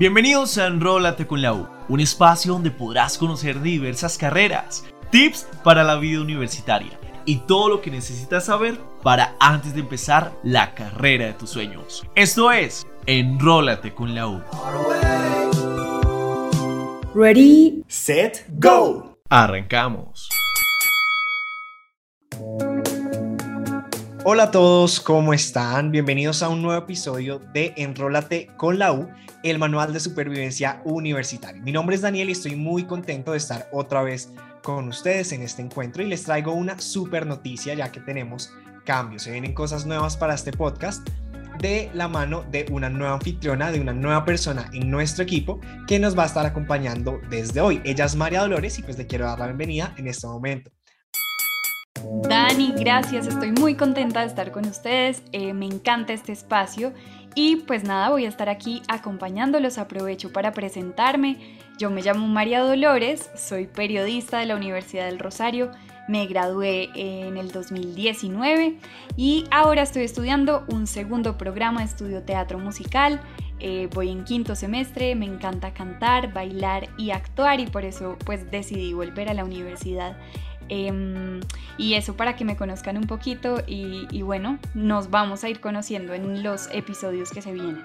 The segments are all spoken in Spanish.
Bienvenidos a Enrólate con la U, un espacio donde podrás conocer diversas carreras, tips para la vida universitaria y todo lo que necesitas saber para antes de empezar la carrera de tus sueños. Esto es Enrólate con la U. Ready, set, go. Arrancamos. Hola a todos, ¿cómo están? Bienvenidos a un nuevo episodio de Enrólate con la U, el manual de supervivencia universitario. Mi nombre es Daniel y estoy muy contento de estar otra vez con ustedes en este encuentro y les traigo una super noticia ya que tenemos cambios, se vienen cosas nuevas para este podcast de la mano de una nueva anfitriona, de una nueva persona en nuestro equipo que nos va a estar acompañando desde hoy. Ella es María Dolores y pues le quiero dar la bienvenida en este momento. Dani, gracias, estoy muy contenta de estar con ustedes, eh, me encanta este espacio. Y pues nada, voy a estar aquí acompañándolos, aprovecho para presentarme. Yo me llamo María Dolores, soy periodista de la Universidad del Rosario, me gradué en el 2019 y ahora estoy estudiando un segundo programa de estudio teatro musical. Eh, voy en quinto semestre, me encanta cantar, bailar y actuar y por eso pues decidí volver a la universidad Em, y eso para que me conozcan un poquito y, bueno, nos vamos a ir conociendo en los episodios que se vienen.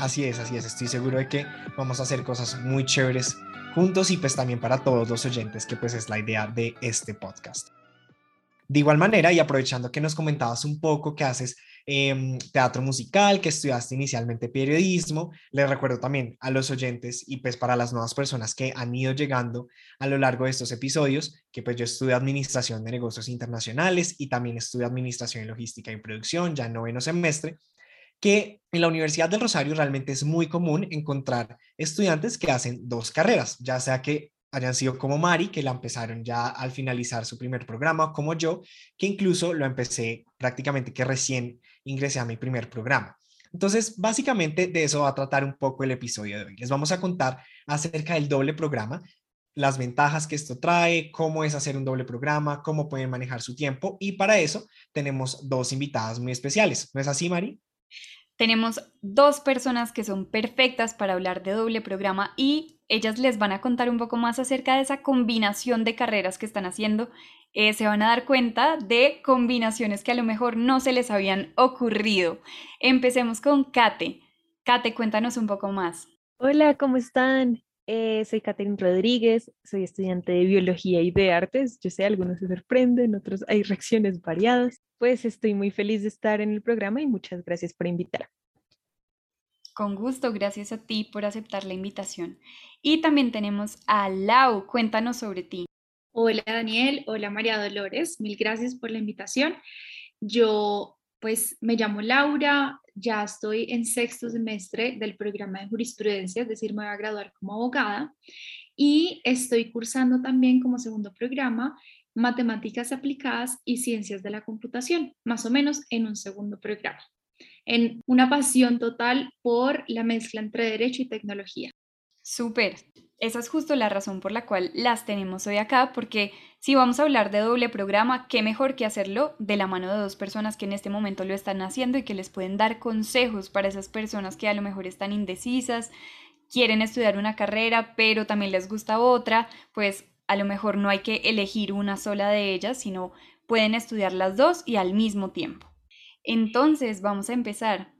Así es, así es. Estoy seguro de que vamos a hacer cosas muy chéveres juntos y pues también para todos los oyentes, que pues es la idea de este podcast. De igual manera, y aprovechando que nos comentabas un poco que haces em, teatro musical, que estudiaste inicialmente periodismo, les recuerdo también a los oyentes y pues para las nuevas personas que han ido llegando a lo largo de estos episodios, que pues yo estudio administración de negocios internacionales y también estudio administración y logística y producción, ya en noveno semestre, que en la Universidad del Rosario realmente es muy común encontrar estudiantes que hacen dos carreras, ya sea que hayan sido como Mari, que la empezaron ya al finalizar su primer programa, como yo, que incluso lo empecé prácticamente que recién ingresé a mi primer programa. Entonces, básicamente de eso va a tratar un poco el episodio de hoy. Les vamos a contar acerca del doble programa, las ventajas que esto trae, cómo es hacer un doble programa, cómo pueden manejar su tiempo y para eso tenemos dos invitadas muy especiales. ¿No es así, Mari? Tenemos dos personas que son perfectas para hablar de doble programa y ellas les van a contar un poco más acerca de esa combinación de carreras que están haciendo. Eh, se van a dar cuenta de combinaciones que a lo mejor no se les habían ocurrido. Empecemos con Kate. Kate, cuéntanos un poco más. Hola, ¿cómo están? Eh, soy Catherine Rodríguez, soy estudiante de biología y de artes. Yo sé, algunos se sorprenden, otros hay reacciones variadas pues estoy muy feliz de estar en el programa y muchas gracias por invitar. Con gusto, gracias a ti por aceptar la invitación. Y también tenemos a Lau, cuéntanos sobre ti. Hola Daniel, hola María Dolores, mil gracias por la invitación. Yo pues me llamo Laura, ya estoy en sexto semestre del programa de jurisprudencia, es decir, me voy a graduar como abogada y estoy cursando también como segundo programa matemáticas aplicadas y ciencias de la computación, más o menos en un segundo programa, en una pasión total por la mezcla entre derecho y tecnología. Súper. Esa es justo la razón por la cual las tenemos hoy acá, porque si vamos a hablar de doble programa, qué mejor que hacerlo de la mano de dos personas que en este momento lo están haciendo y que les pueden dar consejos para esas personas que a lo mejor están indecisas, quieren estudiar una carrera, pero también les gusta otra, pues a lo mejor no hay que elegir una sola de ellas, sino pueden estudiar las dos y al mismo tiempo. Entonces, vamos a empezar.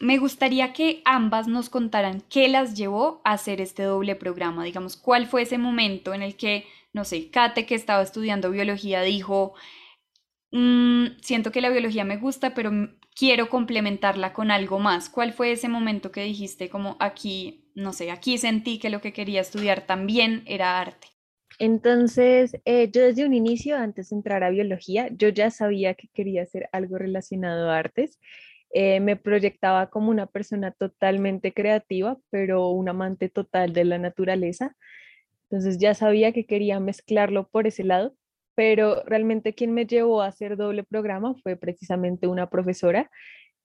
Me gustaría que ambas nos contaran qué las llevó a hacer este doble programa. Digamos, cuál fue ese momento en el que, no sé, Kate, que estaba estudiando biología, dijo, mm, siento que la biología me gusta, pero quiero complementarla con algo más. ¿Cuál fue ese momento que dijiste como aquí no sé, aquí sentí que lo que quería estudiar también era arte. Entonces, eh, yo desde un inicio, antes de entrar a biología, yo ya sabía que quería hacer algo relacionado a artes. Eh, me proyectaba como una persona totalmente creativa, pero un amante total de la naturaleza. Entonces ya sabía que quería mezclarlo por ese lado, pero realmente quien me llevó a hacer doble programa fue precisamente una profesora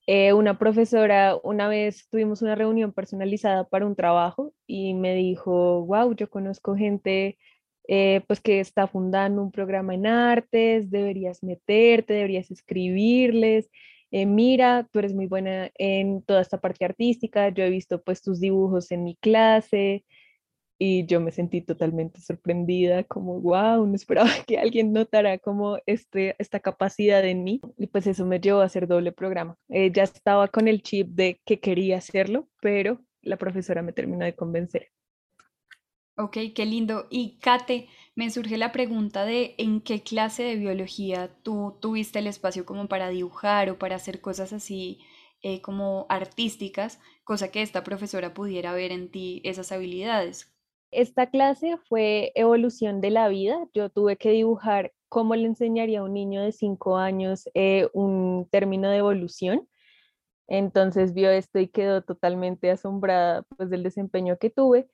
eh, una profesora, una vez tuvimos una reunión personalizada para un trabajo y me dijo, wow, yo conozco gente eh, pues que está fundando un programa en artes, deberías meterte, deberías escribirles. Eh, mira, tú eres muy buena en toda esta parte artística, yo he visto pues tus dibujos en mi clase y yo me sentí totalmente sorprendida, como wow, no esperaba que alguien notara como este, esta capacidad en mí y pues eso me llevó a hacer doble programa. Eh, ya estaba con el chip de que quería hacerlo, pero la profesora me terminó de convencer. Ok, qué lindo. Y Kate, me surge la pregunta de en qué clase de biología tú tuviste el espacio como para dibujar o para hacer cosas así eh, como artísticas, cosa que esta profesora pudiera ver en ti esas habilidades. Esta clase fue evolución de la vida. Yo tuve que dibujar cómo le enseñaría a un niño de cinco años eh, un término de evolución. Entonces vio esto y quedó totalmente asombrada pues, del desempeño que tuve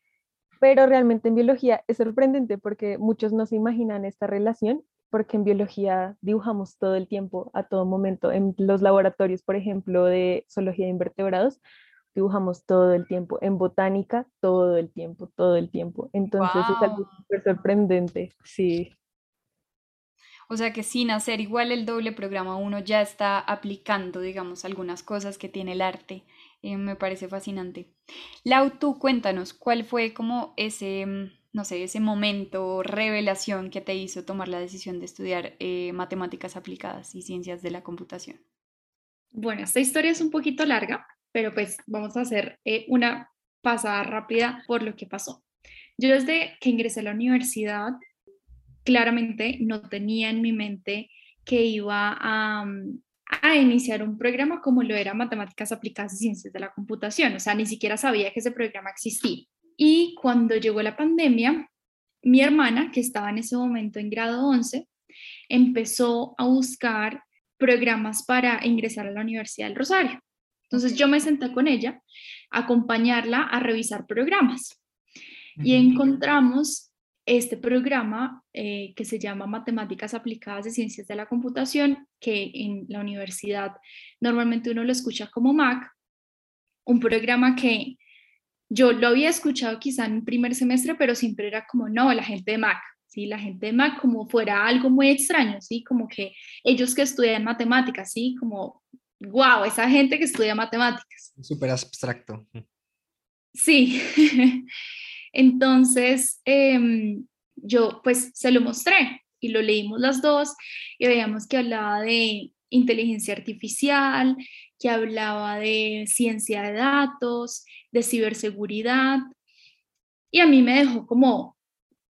pero realmente en biología es sorprendente porque muchos no se imaginan esta relación, porque en biología dibujamos todo el tiempo, a todo momento. En los laboratorios, por ejemplo, de zoología de invertebrados, dibujamos todo el tiempo. En botánica, todo el tiempo, todo el tiempo. Entonces es algo súper sorprendente, sí. O sea que sin hacer igual el doble programa, uno ya está aplicando, digamos, algunas cosas que tiene el arte eh, me parece fascinante. Lau, tú cuéntanos, ¿cuál fue como ese, mm, no sé, ese momento, revelación que te hizo tomar la decisión de estudiar eh, matemáticas aplicadas y ciencias de la computación? Bueno, esta historia es un poquito larga, pero pues vamos a hacer eh, una pasada rápida por lo que pasó. Yo desde que ingresé a la universidad, claramente no tenía en mi mente que iba a, mm, a iniciar un programa como lo era Matemáticas Aplicadas y Ciencias de la Computación. O sea, ni siquiera sabía que ese programa existía. Y cuando llegó la pandemia, mi hermana, que estaba en ese momento en grado 11, empezó a buscar programas para ingresar a la Universidad del Rosario. Entonces yo me senté con ella a acompañarla a revisar programas y encontramos este programa eh, que se llama Matemáticas Aplicadas de Ciencias de la Computación, que en la universidad normalmente uno lo escucha como MAC, un programa que yo lo había escuchado quizá en primer semestre, pero siempre era como, no, la gente de MAC, ¿sí? La gente de MAC como fuera algo muy extraño, ¿sí? Como que ellos que estudian matemáticas, ¿sí? Como, wow, esa gente que estudia matemáticas. Súper abstracto. Sí. Entonces, em, yo pues se lo mostré y lo leímos las dos y veíamos que hablaba de inteligencia artificial, que hablaba de ciencia de datos, de ciberseguridad. Y a mí me dejó como,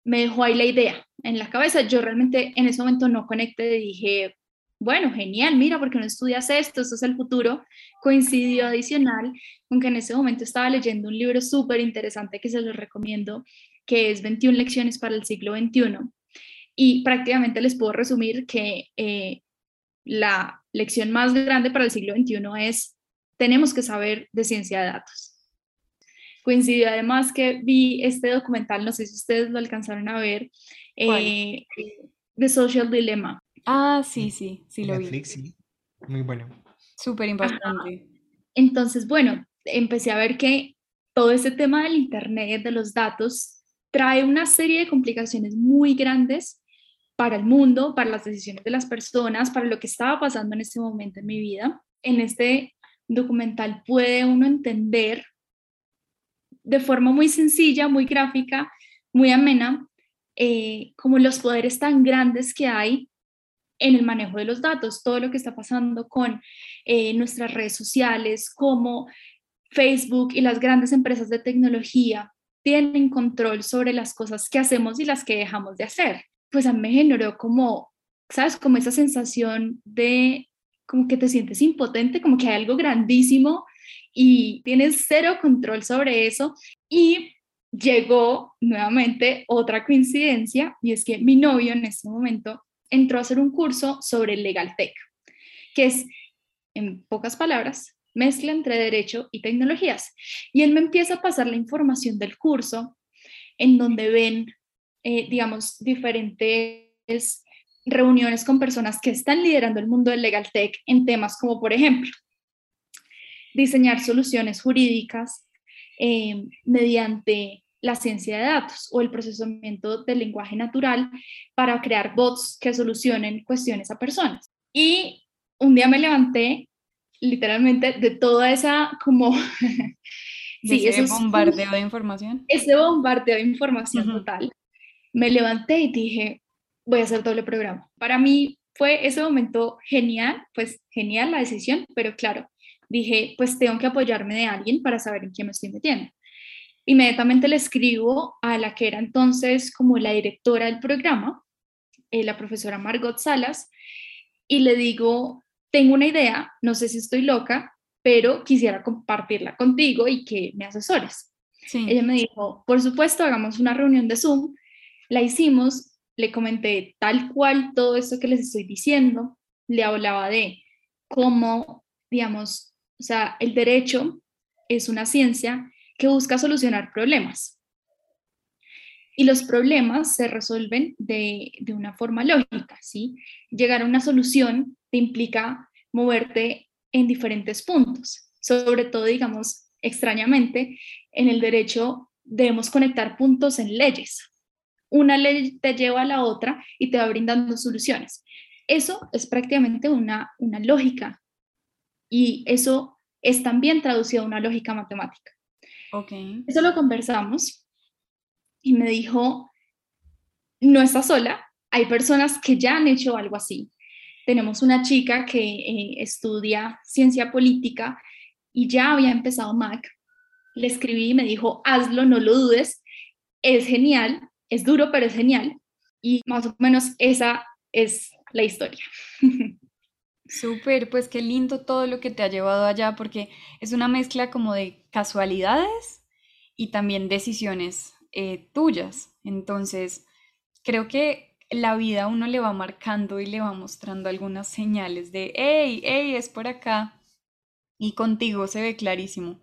me dejó ahí la idea en la cabeza. Yo realmente en ese momento no conecté, dije, bueno, genial, mira, porque no estudias esto, esto es el futuro. Coincidió adicional con que en ese momento estaba leyendo un libro súper interesante que se lo recomiendo, que es 21 lecciones para el siglo XXI. Y prácticamente les puedo resumir que eh, la lección más grande para el siglo XXI es, tenemos que saber de ciencia de datos. Coincidió además que vi este documental, no sé si ustedes lo alcanzaron a ver, eh, The Social Dilemma. Ah, sí, sí, sí lo Netflix, Sí. Muy bueno. Súper importante. Entonces, bueno, empecé a ver que todo ese tema del Internet, de los datos, trae una serie de complicaciones muy grandes para el mundo, para las decisiones de las personas, para lo que estaba pasando en ese momento en mi vida. En este documental puede uno entender de forma muy sencilla, muy gráfica, muy amena, eh, como los poderes tan grandes que hay en el manejo de los datos, todo lo que está pasando con eh, nuestras redes sociales, como Facebook y las grandes empresas de tecnología tienen control sobre las cosas que hacemos y las que dejamos de hacer. Pues a mí me generó como, ¿sabes? Como esa sensación de como que te sientes impotente, como que hay algo grandísimo y tienes cero control sobre eso. Y llegó nuevamente otra coincidencia y es que mi novio en ese momento entró a hacer un curso sobre Legal Tech, que es, en pocas palabras, mezcla entre derecho y tecnologías. Y él me empieza a pasar la información del curso, en donde ven, eh, digamos, diferentes reuniones con personas que están liderando el mundo del Legal Tech en temas como, por ejemplo, diseñar soluciones jurídicas eh, mediante la ciencia de datos o el procesamiento del lenguaje natural para crear bots que solucionen cuestiones a personas. Y un día me levanté literalmente de toda esa como... sí, ese bombardeo de información. Ese bombardeo de información total. Me levanté y dije, voy a hacer doble programa. Para mí fue ese momento genial, pues genial la decisión, pero claro, dije, pues tengo que apoyarme de alguien para saber en qué me estoy metiendo. Inmediatamente le escribo a la que era entonces como la directora del programa, eh, la profesora Margot Salas, y le digo, tengo una idea, no sé si estoy loca, pero quisiera compartirla contigo y que me asesores. Ella me dijo, por supuesto, hagamos una reunión de Zoom. La hicimos, le comenté tal cual todo esto que les estoy diciendo, le hablaba de cómo, digamos, o sea, el derecho es una ciencia que busca solucionar problemas. Y los problemas se resuelven de, de una forma lógica, ¿sí? Llegar a una solución te implica moverte en diferentes puntos, sobre todo, digamos, extrañamente, en el derecho debemos conectar puntos en leyes. Una ley te lleva a la otra y te va brindando soluciones. Eso es prácticamente una, una lógica y eso es también traducido a una lógica matemática. Eso lo conversamos y me dijo, no estás sola, hay personas que ya han hecho algo así. Tenemos una chica que eh, estudia ciencia política y ya había empezado MAC. Le escribí y me dijo, hazlo, no lo dudes, es genial, es duro, pero es genial. Y más o menos esa es la historia. Súper, pues qué lindo todo lo que te ha llevado allá, porque es una mezcla como de casualidades y también decisiones eh, tuyas. Entonces, creo que la vida a uno le va marcando y le va mostrando algunas señales de, hey, hey, es por acá. Y contigo se ve clarísimo.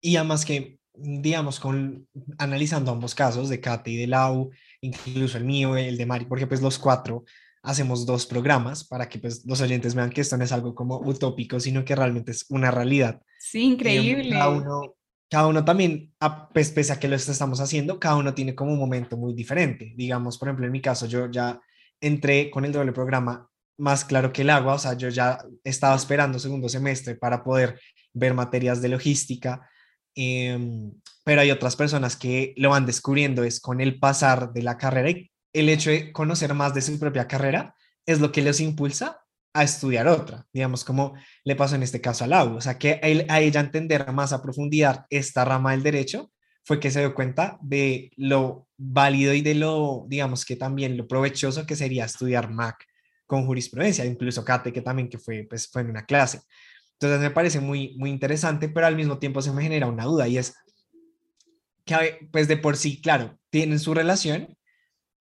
Y además que, digamos, con, analizando ambos casos, de Kate y de Lau, incluso el mío, el de Mari, porque pues los cuatro hacemos dos programas para que pues, los oyentes vean que esto no es algo como utópico, sino que realmente es una realidad. Sí, increíble. cada, uno, cada uno también, pues, pese a que lo estamos haciendo, cada uno tiene como un momento muy diferente. Digamos, por ejemplo, en mi caso, yo ya entré con el doble programa más claro que el agua, o sea, yo ya estaba esperando segundo semestre para poder ver materias de logística, em, pero hay otras personas que lo van descubriendo es con el pasar de la carrera y el hecho de conocer más de su propia carrera es lo que les impulsa a estudiar otra, digamos, como le pasó en este caso a Lau, o sea, que a ella entender más a profundidad esta rama del derecho fue que se dio cuenta de lo válido y de lo, digamos, que también lo provechoso que sería estudiar MAC con jurisprudencia, incluso Kate, que también que fue, pues, fue en una clase. Entonces me parece muy, muy interesante, pero al mismo tiempo se me genera una duda y es que, pues de por sí, claro, tienen su relación,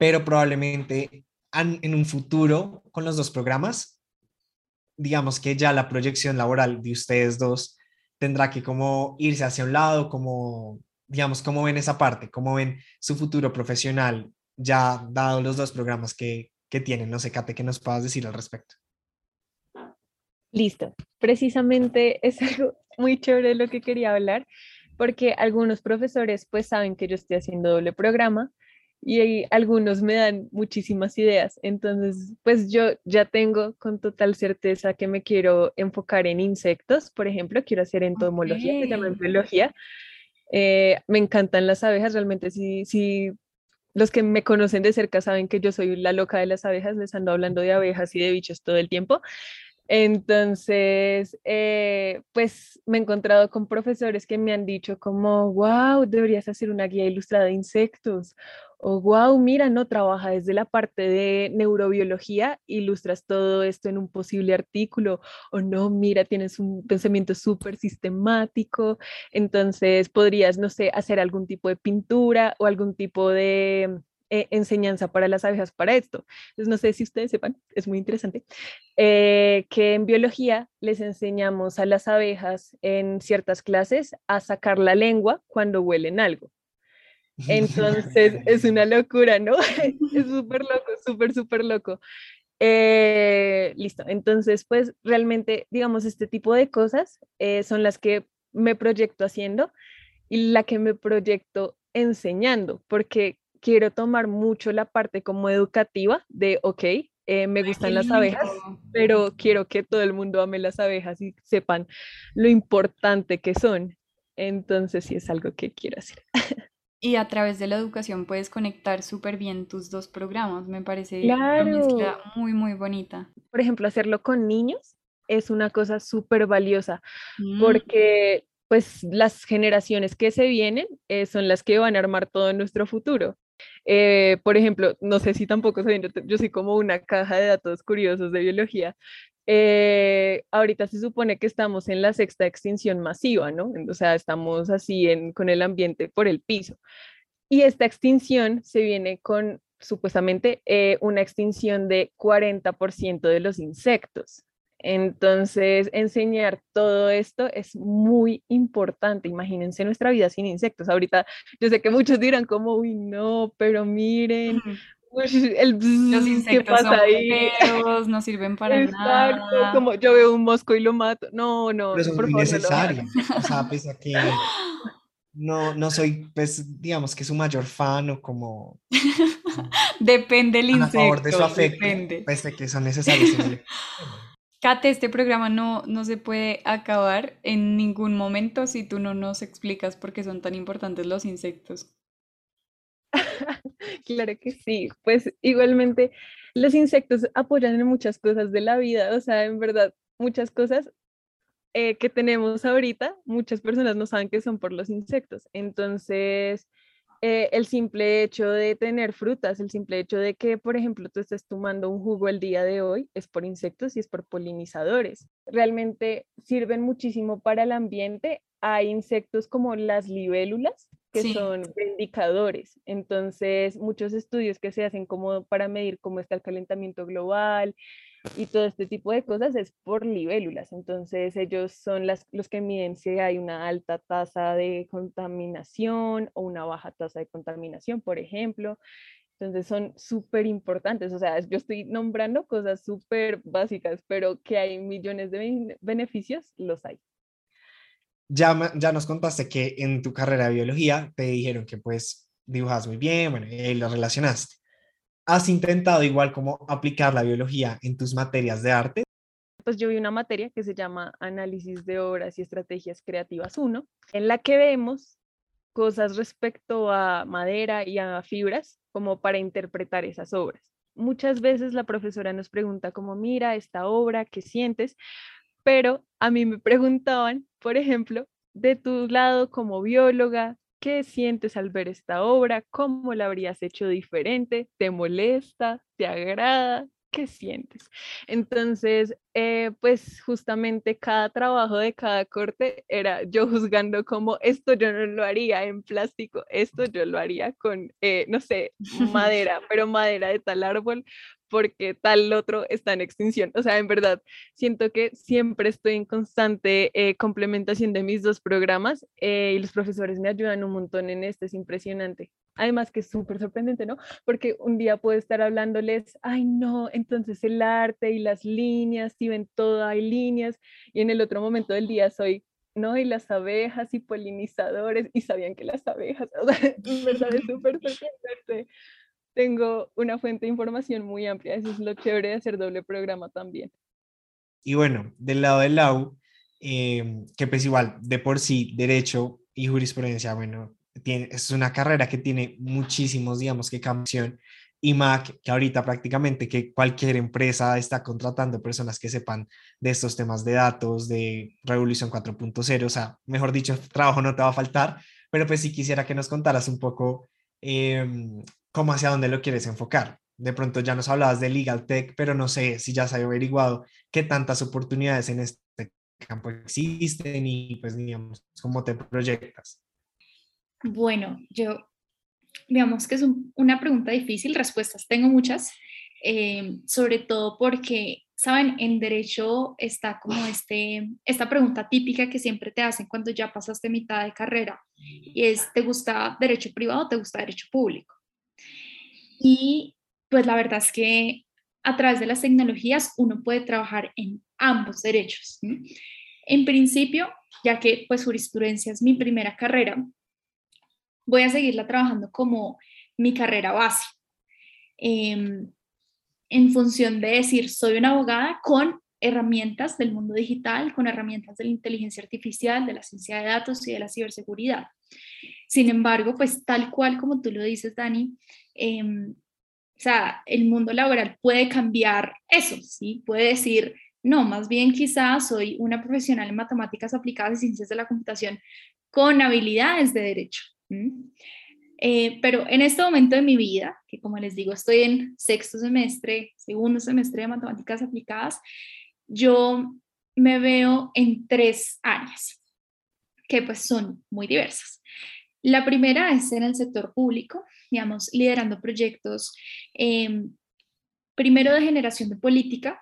pero probablemente en un futuro con los dos programas, digamos que ya la proyección laboral de ustedes dos tendrá que como irse hacia un lado, como, digamos, cómo ven esa parte, cómo ven su futuro profesional ya dado los dos programas que, que tienen. No sé, Kate, ¿qué nos puedas decir al respecto? Listo. Precisamente es algo muy chévere lo que quería hablar, porque algunos profesores pues saben que yo estoy haciendo doble programa y algunos me dan muchísimas ideas. Entonces, pues yo ya tengo con total certeza que me quiero enfocar en insectos, por ejemplo, quiero hacer entomología, se llama biología. Eh, me encantan las abejas, realmente si, si los que me conocen de cerca saben que yo soy la loca de las abejas, les ando hablando de abejas y de bichos todo el tiempo. Entonces, eh, pues me he encontrado con profesores que me han dicho como, wow, deberías hacer una guía ilustrada de insectos o wow, mira, no trabaja desde la parte de neurobiología, ilustras todo esto en un posible artículo, o no, mira, tienes un pensamiento súper sistemático, entonces podrías, no sé, hacer algún tipo de pintura o algún tipo de eh, enseñanza para las abejas para esto. Entonces, no sé si ustedes sepan, es muy interesante, eh, que en biología les enseñamos a las abejas en ciertas clases a sacar la lengua cuando huelen algo. Entonces es una locura, ¿no? es súper loco, súper, súper loco. Eh, listo, entonces pues realmente, digamos, este tipo de cosas eh, son las que me proyecto haciendo y la que me proyecto enseñando, porque quiero tomar mucho la parte como educativa de, ok, eh, me gustan las abejas, pero quiero que todo el mundo ame las abejas y sepan lo importante que son. Entonces sí es algo que quiero hacer. Y a través de la educación puedes conectar súper bien tus dos programas. Me parece claro. muy, muy bonita. Por ejemplo, hacerlo con niños es una cosa súper valiosa mm. porque pues las generaciones que se vienen eh, son las que van a armar todo nuestro futuro. Eh, por ejemplo, no sé si tampoco saben, yo soy como una caja de datos curiosos de biología. Eh, ahorita se supone que estamos en la sexta extinción masiva, ¿no? O sea, estamos así en, con el ambiente por el piso. Y esta extinción se viene con supuestamente eh, una extinción de 40% de los insectos. Entonces, enseñar todo esto es muy importante. Imagínense nuestra vida sin insectos. Ahorita yo sé que muchos dirán como, uy, no, pero miren, el los insectos pasa ahí? no sirven para nada. Como yo veo un mosco y lo mato. No, no, pero es innecesario. o sea, pese a que no, no soy, pues, digamos que su mayor fan o como. depende el insecto. A favor de su afecto, depende. pese a que son necesarios. Kate, este programa no, no se puede acabar en ningún momento si tú no nos explicas por qué son tan importantes los insectos. Claro que sí, pues igualmente los insectos apoyan en muchas cosas de la vida, o sea, en verdad, muchas cosas eh, que tenemos ahorita, muchas personas no saben que son por los insectos. Entonces, eh, el simple hecho de tener frutas, el simple hecho de que, por ejemplo, tú estés tomando un jugo el día de hoy, es por insectos y es por polinizadores. Realmente sirven muchísimo para el ambiente. Hay insectos como las libélulas, que son indicadores. Entonces, muchos estudios que se hacen como para medir cómo está el calentamiento global y todo este tipo de cosas es por libélulas. Entonces, ellos son las, los que miden si hay una alta tasa de contaminación o una baja tasa de contaminación, por ejemplo. Entonces son súper importantes, o sea, yo estoy nombrando cosas súper básicas, pero que hay millones de beneficios, los hay. Ya, ya nos contaste que en tu carrera de biología te dijeron que pues dibujas muy bien, bueno, y lo relacionaste. ¿Has intentado igual como aplicar la biología en tus materias de arte? Pues yo vi una materia que se llama Análisis de Obras y Estrategias Creativas 1, en la que vemos cosas respecto a madera y a fibras como para interpretar esas obras. Muchas veces la profesora nos pregunta como, mira, esta obra, ¿qué sientes? Pero a mí me preguntaban, por ejemplo, de tu lado como bióloga, ¿qué sientes al ver esta obra? ¿Cómo la habrías hecho diferente? ¿Te molesta? ¿Te agrada? ¿Qué sientes? Entonces, eh, pues justamente cada trabajo de cada corte era yo juzgando como esto yo no lo haría en plástico, esto yo lo haría con, eh, no sé, madera, pero madera de tal árbol, porque tal otro está en extinción. O sea, en verdad, siento que siempre estoy en constante eh, complementación de mis dos programas eh, y los profesores me ayudan un montón en esto, es impresionante. Además que es súper sorprendente, ¿no? Porque un día puedo estar hablándoles, ay no, entonces el arte y las líneas, si ven todo, hay líneas, y en el otro momento del día soy, no, y las abejas y polinizadores, y sabían que las abejas, o sea, en verdad es súper sorprendente tengo una fuente de información muy amplia. Eso es lo chévere de hacer doble programa también. Y bueno, del lado del LAU, em, que pues igual, de por sí, derecho y jurisprudencia, bueno, es una carrera que tiene muchísimos, digamos, que cambiación. Y Mac, que ahorita prácticamente que cualquier empresa está contratando personas que sepan de estos temas de datos, de Revolución 4.0, o sea, mejor dicho, trabajo no te va a faltar, pero pues sí quisiera que nos contaras un poco eh, cómo hacia dónde lo quieres enfocar. De pronto ya nos hablabas de Legal Tech, pero no sé si ya se ha averiguado qué tantas oportunidades en este campo existen y pues digamos, cómo te proyectas. Bueno, yo, digamos que es una pregunta difícil, respuestas tengo muchas, eh, sobre todo porque, saben, en derecho está como este, esta pregunta típica que siempre te hacen cuando ya pasaste mitad de carrera, y es, ¿te gusta derecho privado o te gusta derecho público? Y pues la verdad es que a través de las tecnologías uno puede trabajar en ambos derechos. En principio, ya que pues jurisprudencia es mi primera carrera, voy a seguirla trabajando como mi carrera base. Em, en función de decir, soy una abogada con herramientas del mundo digital, con herramientas de la inteligencia artificial, de la ciencia de datos y de la ciberseguridad. Sin embargo, pues tal cual como tú lo dices, Dani, em, o sea, el mundo laboral puede cambiar eso, ¿sí? Puede decir, no, más bien quizás soy una profesional en matemáticas aplicadas y ciencias de la computación con habilidades de derecho. Eh, pero en este momento de mi vida, que como les digo, estoy en sexto semestre, segundo semestre de matemáticas aplicadas, yo me veo en tres áreas que pues son muy diversas. La primera es en el sector público, digamos, liderando proyectos, em, primero de generación de política,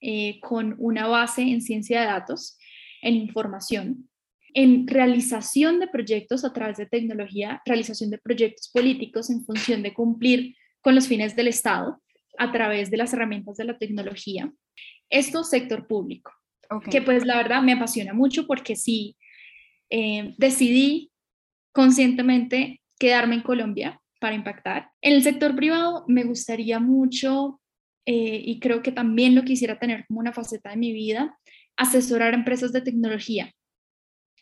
eh, con una base en ciencia de datos, en información, en realización de proyectos a través de tecnología, realización de proyectos políticos en función de cumplir con los fines del Estado a través de las herramientas de la tecnología. Esto sector público, que pues la verdad me apasiona mucho porque sí eh, decidí conscientemente quedarme en Colombia para impactar. En el sector privado me gustaría mucho eh, y creo que también lo quisiera tener como una faceta de mi vida, asesorar a empresas de tecnología.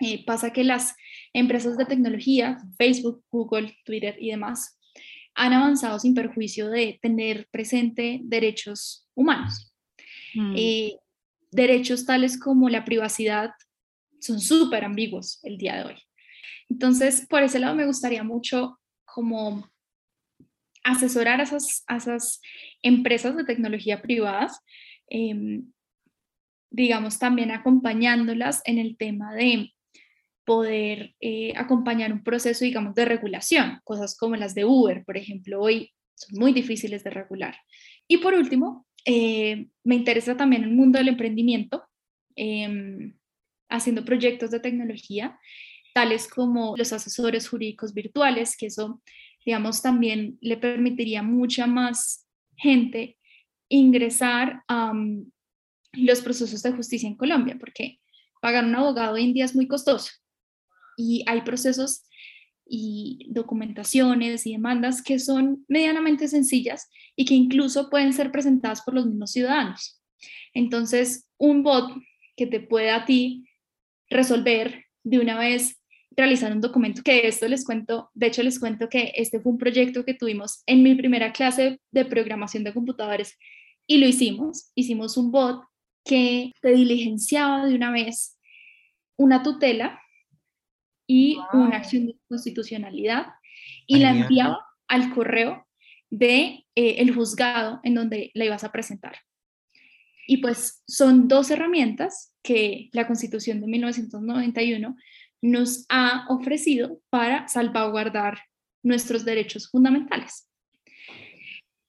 Eh, pasa que las empresas de tecnología, Facebook, Google, Twitter y demás, han avanzado sin perjuicio de tener presente derechos humanos. Mm. Eh, derechos tales como la privacidad son súper ambiguos el día de hoy. Entonces, por ese lado me gustaría mucho como asesorar a esas, esas empresas de tecnología privadas, em, digamos, también acompañándolas en el tema de poder eh, acompañar un proceso, digamos, de regulación, cosas como las de Uber, por ejemplo, hoy son muy difíciles de regular. Y por último, eh, me interesa también el mundo del emprendimiento, em, haciendo proyectos de tecnología, tales como los asesores jurídicos virtuales, que eso digamos, también le permitiría mucha más gente ingresar a los procesos de justicia en Colombia, porque pagar un abogado hoy en día es muy costoso y hay procesos y documentaciones y demandas que son medianamente sencillas y que incluso pueden ser presentadas por los mismos ciudadanos. Entonces, un bot que te pueda a ti resolver de una vez realizar un documento, que esto les cuento, de hecho les cuento que este fue un proyecto que tuvimos en mi primera clase de programación de computadores y lo hicimos, hicimos un bot que te diligenciaba de una vez una tutela y una acción de constitucionalidad y la enviaba al correo de eh, el juzgado en donde la ibas a presentar. Y pues son dos herramientas que la Constitución de 1991 nos ha ofrecido para salvaguardar nuestros derechos fundamentales.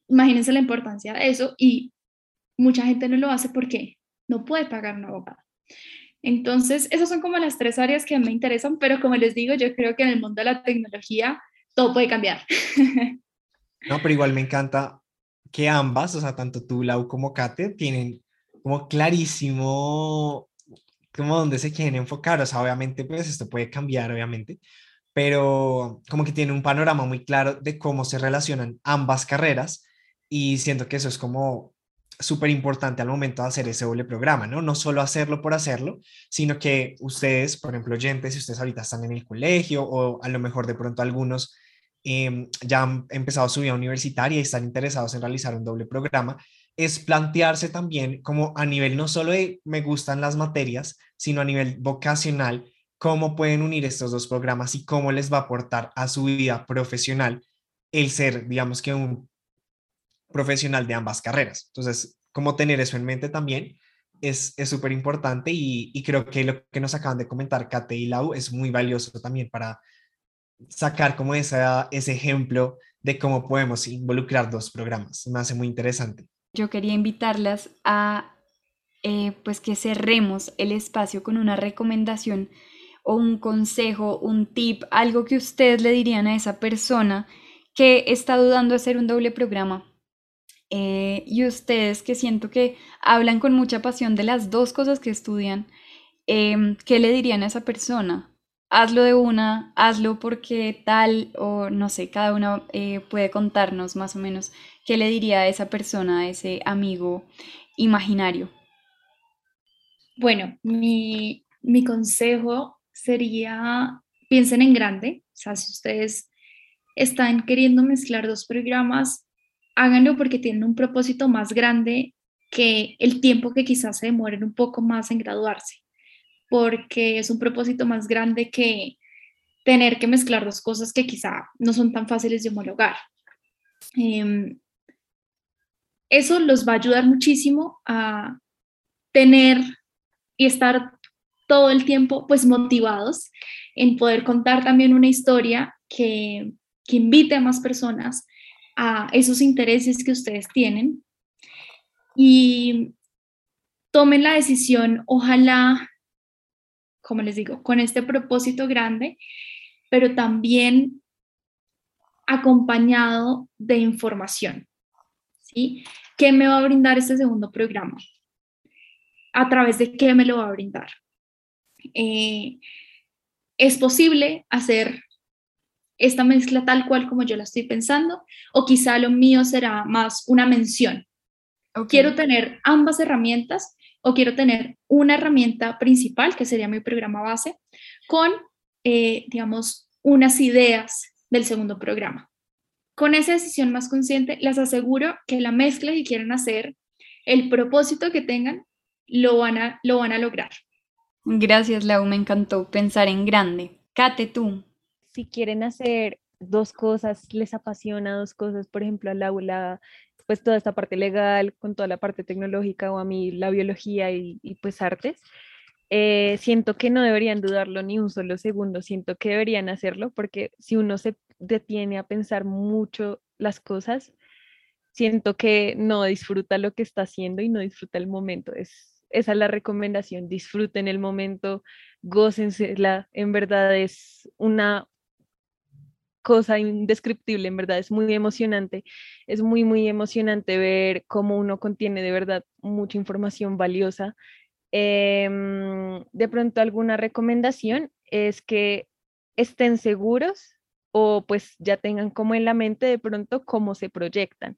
Imagínense la importancia de eso y mucha gente no lo hace porque no puede pagar un abogado. Entonces, esas son como las tres áreas que me interesan, pero como les digo, yo creo que en el mundo de la tecnología todo puede cambiar. No, pero igual me encanta que ambas, o sea, tanto tú, Lau, como Kate, tienen como clarísimo como donde se quieren enfocar, o sea, obviamente pues esto puede cambiar, obviamente, pero como que tiene un panorama muy claro de cómo se relacionan ambas carreras y siento que eso es como súper importante al momento de hacer ese doble programa, ¿no? No solo hacerlo por hacerlo, sino que ustedes, por ejemplo, oyentes, si ustedes ahorita están en el colegio o a lo mejor de pronto algunos em, ya han empezado su vida universitaria y están interesados en realizar un doble programa, es plantearse también como a nivel no solo de me gustan las materias, sino a nivel vocacional, cómo pueden unir estos dos programas y cómo les va a aportar a su vida profesional el ser, digamos que un profesional de ambas carreras. Entonces, cómo tener eso en mente también es súper importante y, y, creo que lo que nos acaban de comentar Kate y Lau es muy valioso también para sacar como esa, ese ejemplo de cómo podemos involucrar dos programas. Me hace muy interesante yo quería invitarlas a eh, pues que cerremos el espacio con una recomendación o un consejo, un tip, algo que ustedes le dirían a esa persona que está dudando de hacer un doble programa. Eh, y ustedes que siento que hablan con mucha pasión de las dos cosas que estudian, em, ¿qué le dirían a esa persona? Hazlo de una, hazlo porque tal, o no sé, cada uno eh, puede contarnos más o menos ¿qué le diría a esa persona, a ese amigo imaginario? Bueno, mi, mi consejo sería, piensen en grande, o sea, si ustedes están queriendo mezclar dos programas, háganlo porque tienen un propósito más grande que el tiempo que quizás se demoren un poco más en graduarse, porque es un propósito más grande que tener que mezclar dos cosas que quizá no son tan fáciles de homologar. Em, eso los va a ayudar muchísimo a tener y estar todo el tiempo pues motivados en poder contar también una historia que, que invite a más personas a esos intereses que ustedes tienen y tomen la decisión, ojalá, como les digo, con este propósito grande, pero también acompañado de información. ¿Sí? ¿Qué me va a brindar este segundo programa? ¿A través de qué me lo va a brindar? Eh, ¿Es posible hacer esta mezcla tal cual como yo la estoy pensando? ¿O quizá lo mío será más una mención? Quiero tener ambas herramientas o quiero tener una herramienta principal, que sería mi programa base, con, eh, digamos, unas ideas del segundo programa. Con esa decisión más consciente, les aseguro que la mezcla que quieren hacer, el propósito que tengan, lo van a, lo van a lograr. Gracias, Lau, me encantó pensar en grande. Kate, tú. Si quieren hacer dos cosas, les apasiona dos cosas, por ejemplo, al aula pues toda esta parte legal, con toda la parte tecnológica o a mí la biología y, pues artes, eh, siento que no deberían dudarlo ni un solo segundo, siento que deberían hacerlo porque si uno se detiene a pensar mucho las cosas, siento que no disfruta lo que está haciendo y no disfruta el momento. Es, esa es la recomendación, disfruten el momento, gócensela, en verdad es una cosa indescriptible, en verdad, es muy emocionante. Es muy, muy emocionante ver cómo uno contiene de verdad mucha información valiosa. Em, de pronto alguna recomendación es que estén seguros o pues ya tengan como en la mente de pronto cómo se proyectan.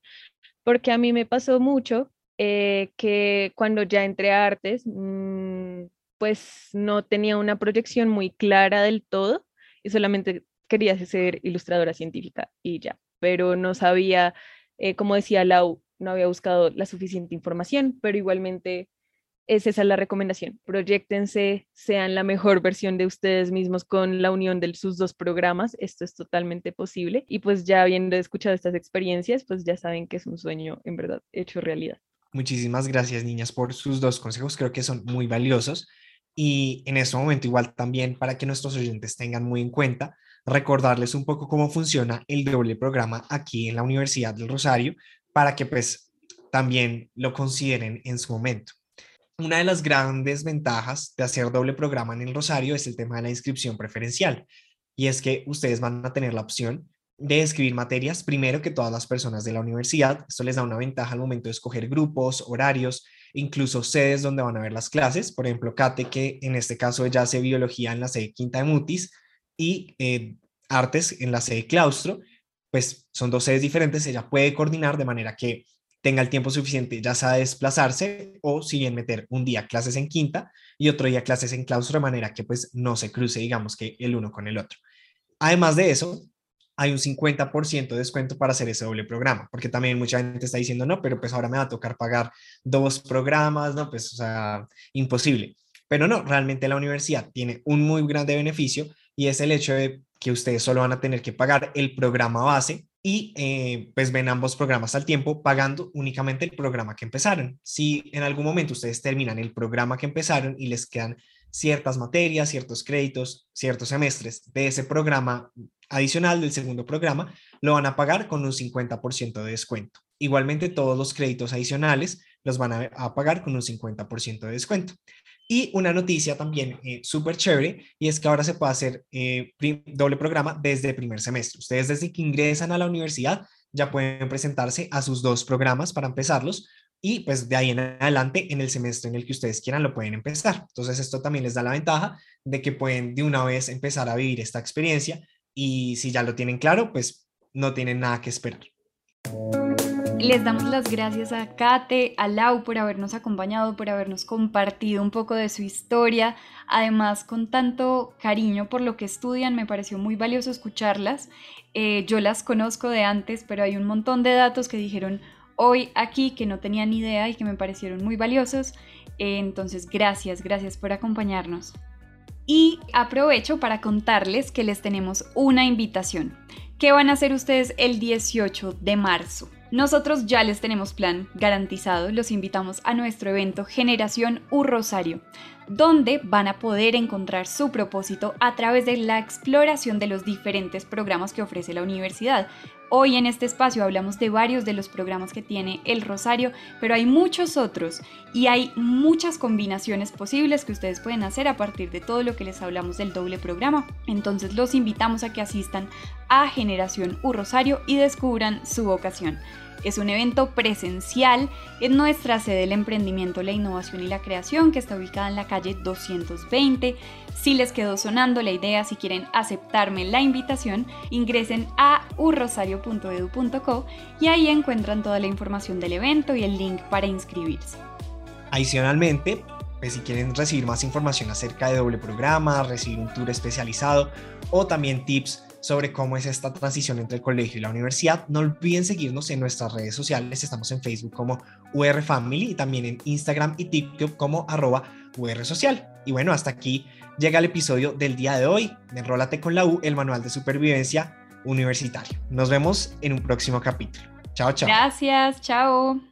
Porque a mí me pasó mucho eh, que cuando ya entré a artes, mm, pues no tenía una proyección muy clara del todo y solamente quería ser ilustradora científica y ya, pero no sabía, eh, como decía Lau, no había buscado la suficiente información, pero igualmente es esa es la recomendación. Proyectense, sean la mejor versión de ustedes mismos con la unión de sus dos programas. Esto es totalmente posible. Y pues ya habiendo escuchado estas experiencias, pues ya saben que es un sueño en verdad hecho realidad. Muchísimas gracias, niñas, por sus dos consejos. Creo que son muy valiosos. Y en este momento igual también para que nuestros oyentes tengan muy en cuenta, recordarles un poco cómo funciona el doble programa aquí en la Universidad del Rosario para que pues también lo consideren en su momento. Una de las grandes ventajas de hacer doble programa en el Rosario es el tema de la inscripción preferencial y es que ustedes van a tener la opción de escribir materias primero que todas las personas de la universidad. Esto les da una ventaja al momento de escoger grupos, horarios, incluso sedes donde van a ver las clases. Por ejemplo, Kate, que en este caso ella hace biología en la sede Quinta de Mutis, y eh, artes en la sede claustro, pues son dos sedes diferentes, ella puede coordinar de manera que tenga el tiempo suficiente ya sea desplazarse o si bien meter un día clases en quinta y otro día clases en claustro de manera que pues no se cruce digamos que el uno con el otro. Además de eso, hay un 50% de descuento para hacer ese doble programa, porque también mucha gente está diciendo, no, pero pues ahora me va a tocar pagar dos programas, no, pues o sea, imposible. Pero no, realmente la universidad tiene un muy grande beneficio y es el hecho de que ustedes solo van a tener que pagar el programa base y eh, pues ven ambos programas al tiempo pagando únicamente el programa que empezaron. Si en algún momento ustedes terminan el programa que empezaron y les quedan ciertas materias, ciertos créditos, ciertos semestres de ese programa adicional del segundo programa, lo van a pagar con un 50% de descuento. Igualmente todos los créditos adicionales los van a, a pagar con un 50% de descuento. Y una noticia también eh, súper chévere, y es que ahora se puede hacer eh, doble programa desde el primer semestre. Ustedes desde que ingresan a la universidad ya pueden presentarse a sus dos programas para empezarlos y pues de ahí en adelante en el semestre en el que ustedes quieran lo pueden empezar. Entonces esto también les da la ventaja de que pueden de una vez empezar a vivir esta experiencia y si ya lo tienen claro, pues no tienen nada que esperar. Les damos las gracias a Kate, a Lau por habernos acompañado, por habernos compartido un poco de su historia. Además, con tanto cariño por lo que estudian, me pareció muy valioso escucharlas. Eh, yo las conozco de antes, pero hay un montón de datos que dijeron hoy aquí que no tenía ni idea y que me parecieron muy valiosos. Eh, entonces, gracias, gracias por acompañarnos. Y aprovecho para contarles que les tenemos una invitación. ¿Qué van a hacer ustedes el 18 de marzo? Nosotros ya les tenemos plan garantizado, los invitamos a nuestro evento Generación U Rosario, donde van a poder encontrar su propósito a través de la exploración de los diferentes programas que ofrece la universidad. Hoy en este espacio hablamos de varios de los programas que tiene el Rosario, pero hay muchos otros y hay muchas combinaciones posibles que ustedes pueden hacer a partir de todo lo que les hablamos del doble programa. Entonces los invitamos a que asistan a Generación U Rosario y descubran su vocación. Es un evento presencial en nuestra sede del emprendimiento, la innovación y la creación que está ubicada en la calle 220. Si les quedó sonando la idea, si quieren aceptarme la invitación, ingresen a urrosario.edu.co y ahí encuentran toda la información del evento y el link para inscribirse. Adicionalmente, pues si quieren recibir más información acerca de doble programa, recibir un tour especializado o también tips sobre cómo es esta transición entre el colegio y la universidad. No olviden seguirnos en nuestras redes sociales. Estamos en Facebook como UR Family y también en Instagram y TikTok como arroba UR Social. Y bueno, hasta aquí llega el episodio del día de hoy Enrólate con la U, el manual de supervivencia universitario. Nos vemos en un próximo capítulo. Chao, chao. Gracias, chao.